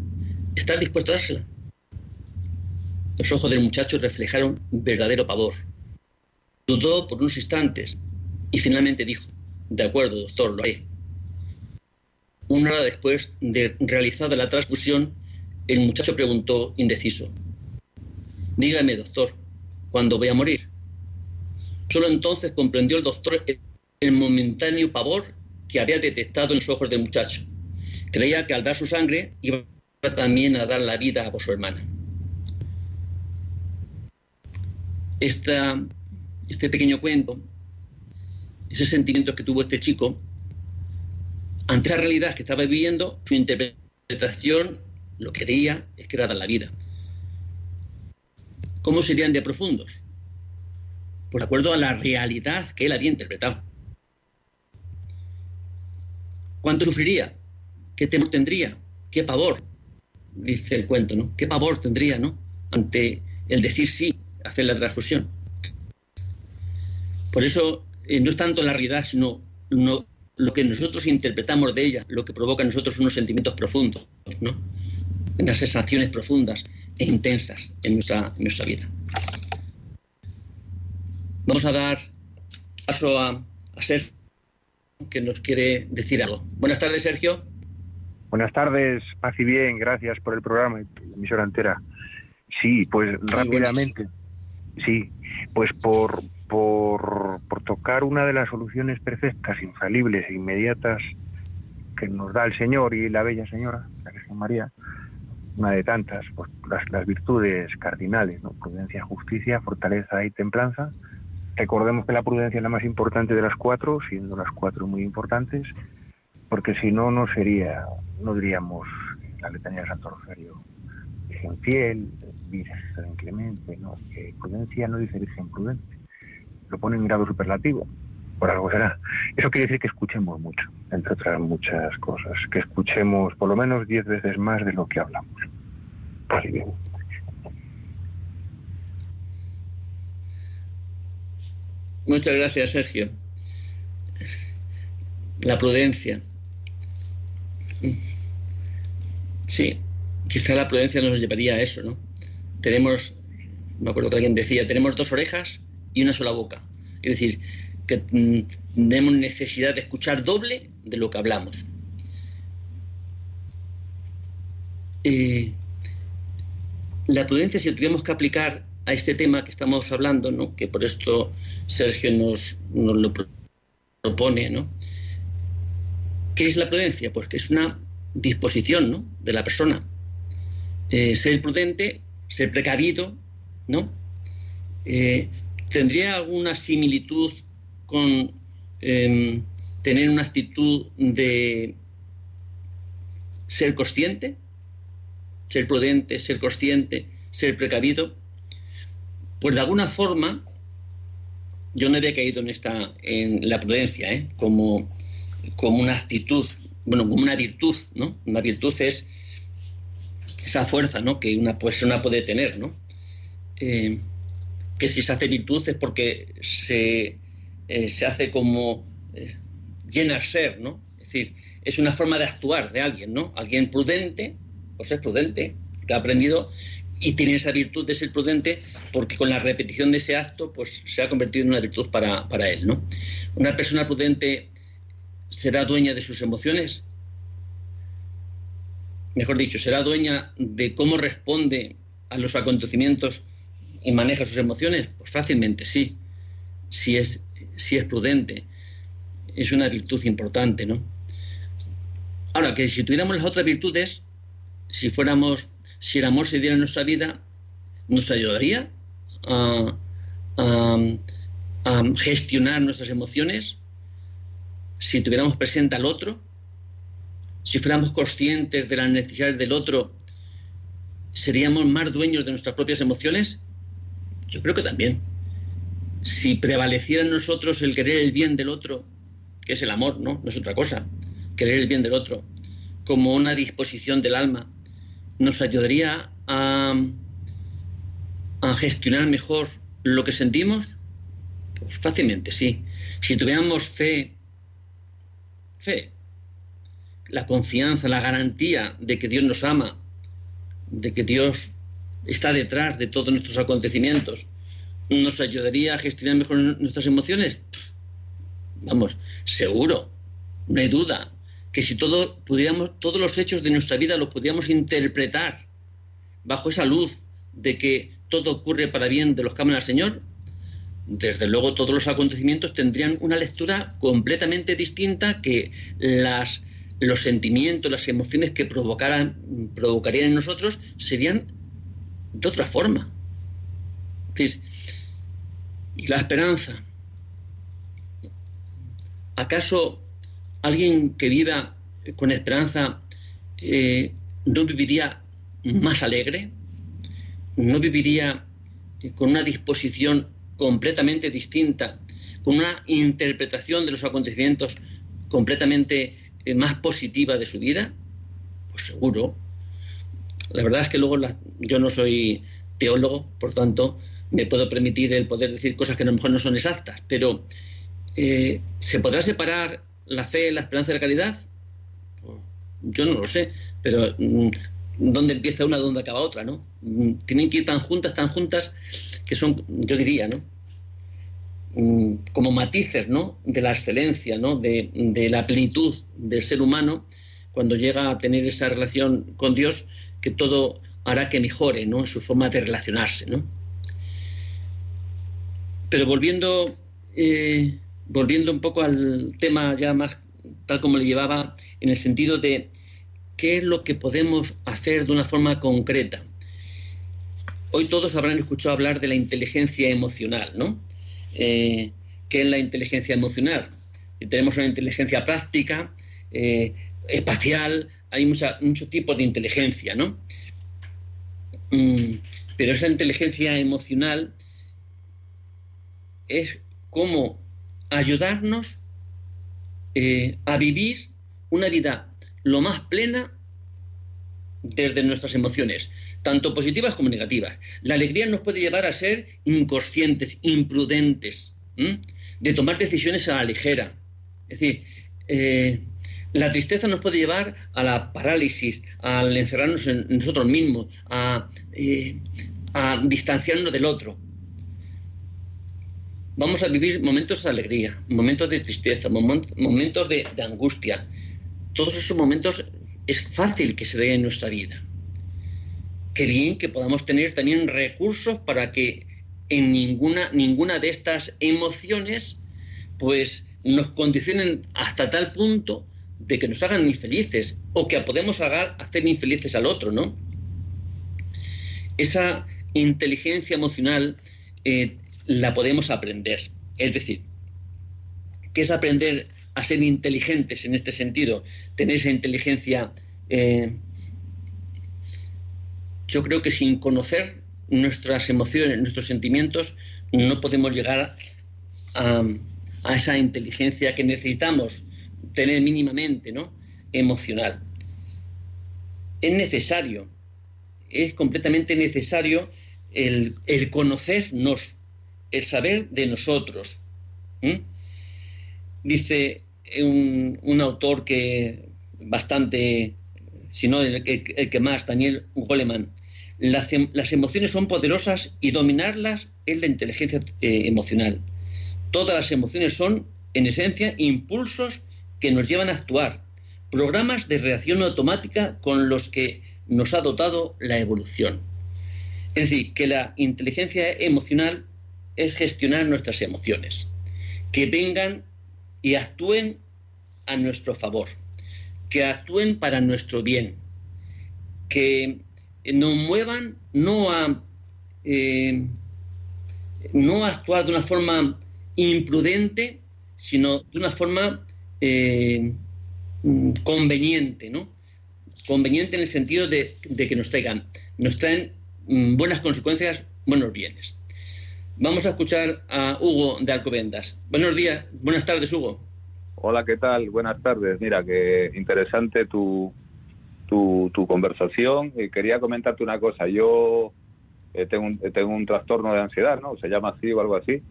Speaker 2: ¿Estás dispuesto a dársela? Los ojos del muchacho reflejaron verdadero pavor. Dudó por unos instantes y finalmente dijo, de acuerdo, doctor, lo haré. Una hora después de realizada la transfusión, el muchacho preguntó indeciso, dígame, doctor, ¿cuándo voy a morir? Solo entonces comprendió el doctor el momentáneo pavor que había detectado en los ojos del muchacho. Creía que al dar su sangre iba también a dar la vida a su hermana. Este pequeño cuento, ese sentimiento que tuvo este chico, ante esa realidad que estaba viviendo, su interpretación lo que creía es que era la vida. ¿Cómo serían de profundos? Pues de acuerdo a la realidad que él había interpretado. ¿Cuánto sufriría? ¿Qué temor tendría? ¿Qué pavor? Dice el cuento, ¿no? ¿Qué pavor tendría, ¿no? Ante el decir sí hacer la transfusión. Por eso eh, no es tanto la realidad, sino lo que nosotros interpretamos de ella, lo que provoca en nosotros unos sentimientos profundos, ¿no? unas sensaciones profundas e intensas en nuestra, nuestra vida. Vamos a dar paso a, a Sergio, que nos quiere decir algo. Buenas tardes, Sergio.
Speaker 5: Buenas tardes, paz y bien, gracias por el programa y la emisora entera. Sí, pues rápidamente. Sí, pues por, por, tocar una de las soluciones perfectas, infalibles e inmediatas que nos da el Señor y la Bella Señora, la Virgen María, una de tantas, pues las, virtudes cardinales, ¿no? Prudencia, justicia, fortaleza y templanza. Recordemos que la prudencia es la más importante de las cuatro, siendo las cuatro muy importantes, porque si no, no sería, no diríamos la letanía de Santo Rosario, Virgen fiel, Virgen clemente, no, que prudencia no dice Virgen prudente, lo pone en grado superlativo, por algo será. Eso quiere decir que escuchemos mucho, entre otras muchas cosas, que escuchemos por lo menos diez veces más de lo que hablamos. Bien.
Speaker 2: Muchas gracias, Sergio. La prudencia. Sí, quizá la prudencia nos llevaría a eso, ¿no? Tenemos, me acuerdo que alguien decía, tenemos dos orejas y una sola boca. Es decir, que mm, tenemos necesidad de escuchar doble de lo que hablamos. Eh, la prudencia, si tuviéramos que aplicar a este tema que estamos hablando, ¿no? que por esto Sergio nos, nos lo propone, ¿no? ¿qué es la prudencia? Pues que es una disposición ¿no? de la persona. Eh, ser prudente, ser precavido, ¿no? Eh, ¿Tendría alguna similitud con em, tener una actitud de ser consciente, ser prudente, ser consciente, ser precavido, pues de alguna forma yo no había caído en esta en la prudencia ¿eh? como, como una actitud, bueno, como una virtud, ¿no? Una virtud es esa fuerza, ¿no? Que una persona puede tener, ¿no? Eh, que si se hace virtud es porque se eh, se hace como eh, llenar ser, ¿no? Es decir, es una forma de actuar de alguien, ¿no? Alguien prudente, pues es prudente, que ha aprendido y tiene esa virtud de ser prudente porque con la repetición de ese acto, pues se ha convertido en una virtud para, para él, ¿no? Una persona prudente será dueña de sus emociones, mejor dicho, será dueña de cómo responde a los acontecimientos y maneja sus emociones? Pues fácilmente sí, si es si es prudente. Es una virtud importante, ¿no? Ahora, que si tuviéramos las otras virtudes, si fuéramos, si el amor se diera en nuestra vida, nos ayudaría a, gestionar nuestras emociones, si tuviéramos presente al otro, si fuéramos conscientes de las necesidades del otro, ¿seríamos más dueños de nuestras propias emociones? Yo creo que también si prevaleciera en nosotros el querer el bien del otro, que es el amor, ¿no? No es otra cosa, querer el bien del otro, como una disposición del alma, nos ayudaría a, a gestionar mejor lo que sentimos? Pues fácilmente, sí. Si tuviéramos fe, fe, la confianza, la garantía de que Dios nos ama, de que Dios está detrás de todos nuestros acontecimientos, nos ayudaría a gestionar mejor nuestras emociones? Vamos, seguro, no hay duda, que si todo pudiéramos, todos los hechos de nuestra vida los pudiéramos interpretar bajo esa luz de que todo ocurre para bien de los que al Señor, desde luego todos los acontecimientos tendrían una lectura completamente distinta que las, los sentimientos, las emociones que provocaran, provocarían en nosotros serían de otra forma. Y la esperanza. ¿Acaso alguien que viva con esperanza eh, no viviría más alegre? ¿No viviría eh, con una disposición completamente distinta, con una interpretación de los acontecimientos completamente más positiva de su vida? Pues seguro. La verdad es que luego yo no soy teólogo, por tanto, me puedo permitir el poder decir cosas que a lo mejor no son exactas, pero eh, ¿se podrá separar la fe, la esperanza y la caridad? Yo no lo sé, pero mm, ¿dónde empieza una, dónde acaba otra? ¿no? Mm, tienen que ir tan juntas, tan juntas, que son, yo diría, ¿no? Mm, como matices ¿no? de la excelencia, ¿no? de, la plenitud del ser humano, cuando llega a tener esa relación con Dios, que todo hará que mejore ¿no? su forma de relacionarse. ¿no? Pero volviendo, eh, volviendo un poco al tema ya más tal como le llevaba, en el sentido de qué es lo que podemos hacer de una forma concreta. Hoy todos habrán escuchado hablar de la inteligencia emocional, ¿no? Eh, ¿Qué es la inteligencia emocional? tenemos una inteligencia práctica, eh, espacial, hay muchos tipos de inteligencia, ¿no? Mm, pero esa inteligencia emocional es como ayudarnos eh, a vivir una vida lo más plena desde nuestras emociones, tanto positivas como negativas. La alegría nos puede llevar a ser inconscientes, imprudentes, de tomar decisiones a la ligera. Es decir, eh, la tristeza nos puede llevar a la parálisis, al encerrarnos en nosotros mismos, a, eh, a distanciarnos del otro. Vamos a vivir momentos de alegría, momentos de tristeza, momentos de, de angustia, todos esos momentos es fácil que se den en nuestra vida. Qué bien que podamos tener también recursos para que en ninguna, ninguna de estas emociones pues nos condicionen hasta tal punto de que nos hagan infelices o que podemos hacer infelices al otro, ¿no? Esa inteligencia emocional eh, la podemos aprender. Es decir, ¿qué es aprender a ser inteligentes en este sentido, tener esa inteligencia. Eh, yo creo que sin conocer nuestras emociones, nuestros sentimientos, no podemos llegar a, esa inteligencia que necesitamos tener mínimamente, ¿no? Emocional. Es necesario, es completamente necesario el, conocernos, el saber de nosotros. Dice un, autor que bastante, si no el, que más, Daniel Goleman, las, las, emociones son poderosas y dominarlas es la inteligencia eh, emocional. Todas las emociones son, en esencia, impulsos que nos llevan a actuar, programas de reacción automática con los que nos ha dotado la evolución. Es decir, que la inteligencia emocional es gestionar nuestras emociones, que vengan y actúen a nuestro favor, que actúen para nuestro bien, que nos muevan no a, eh, no actuar de una forma imprudente, sino de una forma eh, conveniente, ¿no? Conveniente en el sentido de, de que nos traigan, nos traen mm, buenas consecuencias, buenos bienes. Vamos a escuchar a Hugo de Alcobendas. Buenos días, buenas tardes, Hugo.
Speaker 6: Hola, ¿qué tal? Buenas tardes. Mira, que interesante tu, tu, conversación. Y quería comentarte una cosa. Yo eh, tengo, un, tengo un trastorno de ansiedad, ¿no? Se llama así o algo así.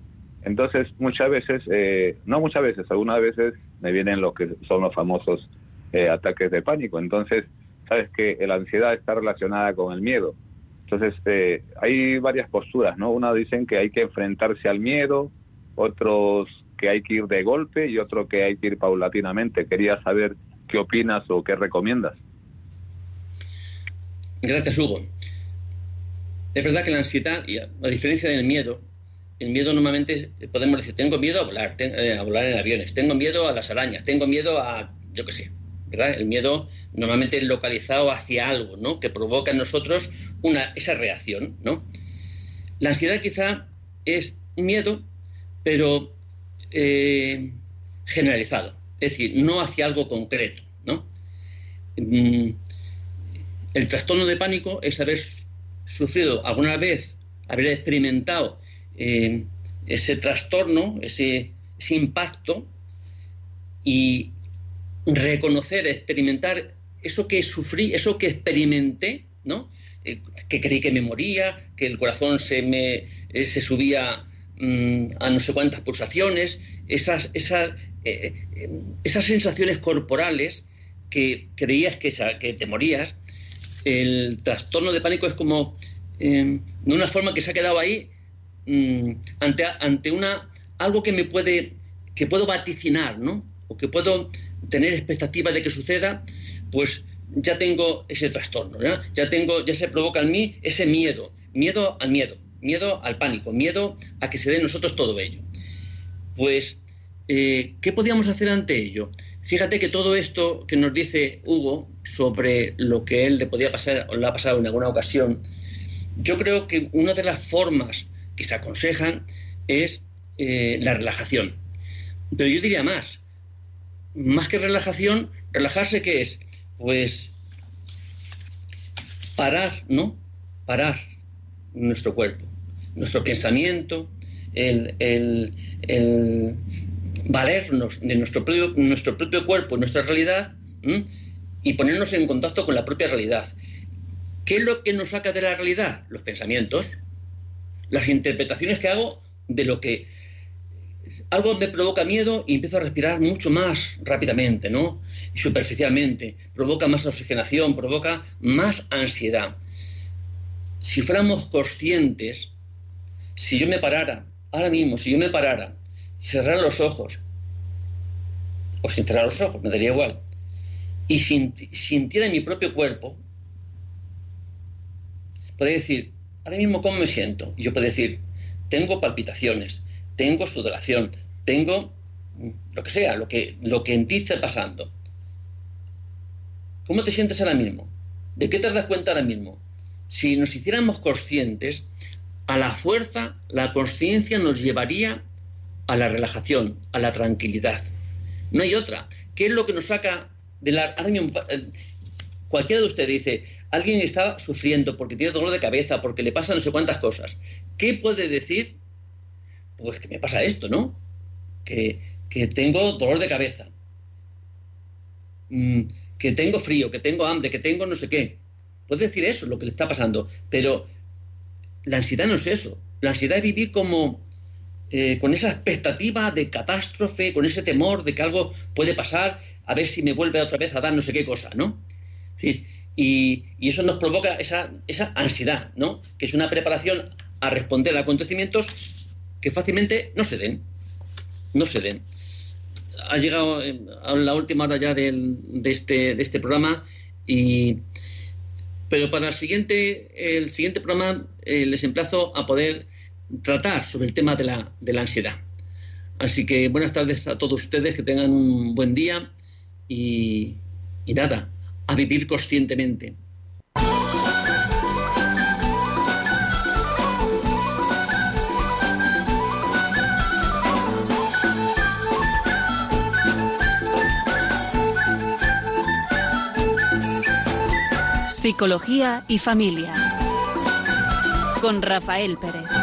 Speaker 6: Entonces, muchas veces, eh, no muchas veces, algunas veces me vienen lo que son los famosos eh, ataques de pánico. Entonces, sabes que la ansiedad está relacionada con el miedo. Entonces, eh, hay varias posturas, ¿no? Una dicen que hay que enfrentarse al miedo, otros que hay que ir de golpe y otro que hay que ir paulatinamente. Quería saber qué opinas o qué recomiendas.
Speaker 2: Gracias, Hugo. Es verdad que la ansiedad, a diferencia del miedo, el miedo normalmente podemos decir, tengo miedo a volar, eh, a volar en aviones, tengo miedo a las arañas, tengo miedo a, yo qué sé, el miedo normalmente localizado hacia algo, ¿no? Que provoca en nosotros una, esa reacción, ¿no? La ansiedad quizá es miedo, pero eh, generalizado, es decir, no hacia algo concreto, ¿no? Mm, el trastorno de pánico es haber sufrido alguna vez, haber experimentado eh, ese trastorno, ese, impacto y reconocer, experimentar eso que sufrí, eso que experimenté, ¿no? Eh, que creí que me moría, que el corazón se me eh, se subía mm, a no sé cuántas pulsaciones, esas, esas, esas sensaciones corporales que creías que, que te morías. El trastorno de pánico es como de una forma que se ha quedado ahí mm, ante, ante una algo que me puede que puedo vaticinar, ¿no? O que puedo tener expectativas de que suceda, pues ya tengo ese trastorno, ya tengo, ya se provoca en mí ese miedo, miedo al miedo, miedo al pánico, miedo a que se dé en nosotros todo ello. Pues, eh, ¿qué podíamos hacer ante ello? Fíjate que todo esto que nos dice Hugo sobre lo que él le podía pasar o le ha pasado en alguna ocasión, yo creo que una de las formas que se aconsejan es eh, la relajación. Pero yo diría más, más que relajación, relajarse qué es? Pues parar, ¿no? Parar nuestro cuerpo, nuestro pensamiento, el, valernos de nuestro propio, cuerpo, nuestra realidad, y ponernos en contacto con la propia realidad. ¿Qué es lo que nos saca de la realidad? Los pensamientos, las interpretaciones que hago de lo que algo me provoca miedo y empiezo a respirar mucho más rápidamente, ¿no? Superficialmente, provoca más oxigenación, provoca más ansiedad. Si fuéramos conscientes, si yo me parara, ahora mismo, si yo me parara, cerrar los ojos, o sin cerrar los ojos, me daría igual, y sintiera en mi propio cuerpo, podría decir, ahora mismo cómo me siento. Y yo puedo decir, tengo palpitaciones, tengo sudoración, tengo lo que sea, lo que, lo que en ti está pasando. ¿Cómo te sientes ahora mismo? ¿De qué te das cuenta ahora mismo? Si nos hiciéramos conscientes, a la fuerza, la conciencia nos llevaría a la relajación, a la tranquilidad. No hay otra. ¿Qué es lo que nos saca de la... Eh, cualquiera de ustedes dice, alguien está sufriendo porque tiene dolor de cabeza, porque le pasa no sé cuántas cosas. ¿Qué puede decir? Pues que me pasa esto, ¿no? Que, tengo dolor de cabeza, mm, que tengo frío, que tengo hambre, que tengo no sé qué. Puede decir eso, lo que le está pasando, pero la ansiedad no es eso. La ansiedad es vivir como eh, con esa expectativa de catástrofe, con ese temor de que algo puede pasar, a ver si me vuelve otra vez a dar no sé qué cosa, ¿no? y, eso nos provoca esa, ansiedad, ¿no? Que es una preparación a responder a acontecimientos que fácilmente no se den, no se den. Ha llegado eh, a la última hora ya de, este, de este programa y pero para el siguiente, el siguiente programa eh, les emplazo a poder tratar sobre el tema de la, de la ansiedad. Así que buenas tardes a todos ustedes, que tengan un buen día y, y nada, a vivir conscientemente.
Speaker 1: Psicología y familia. Con Rafael Pérez.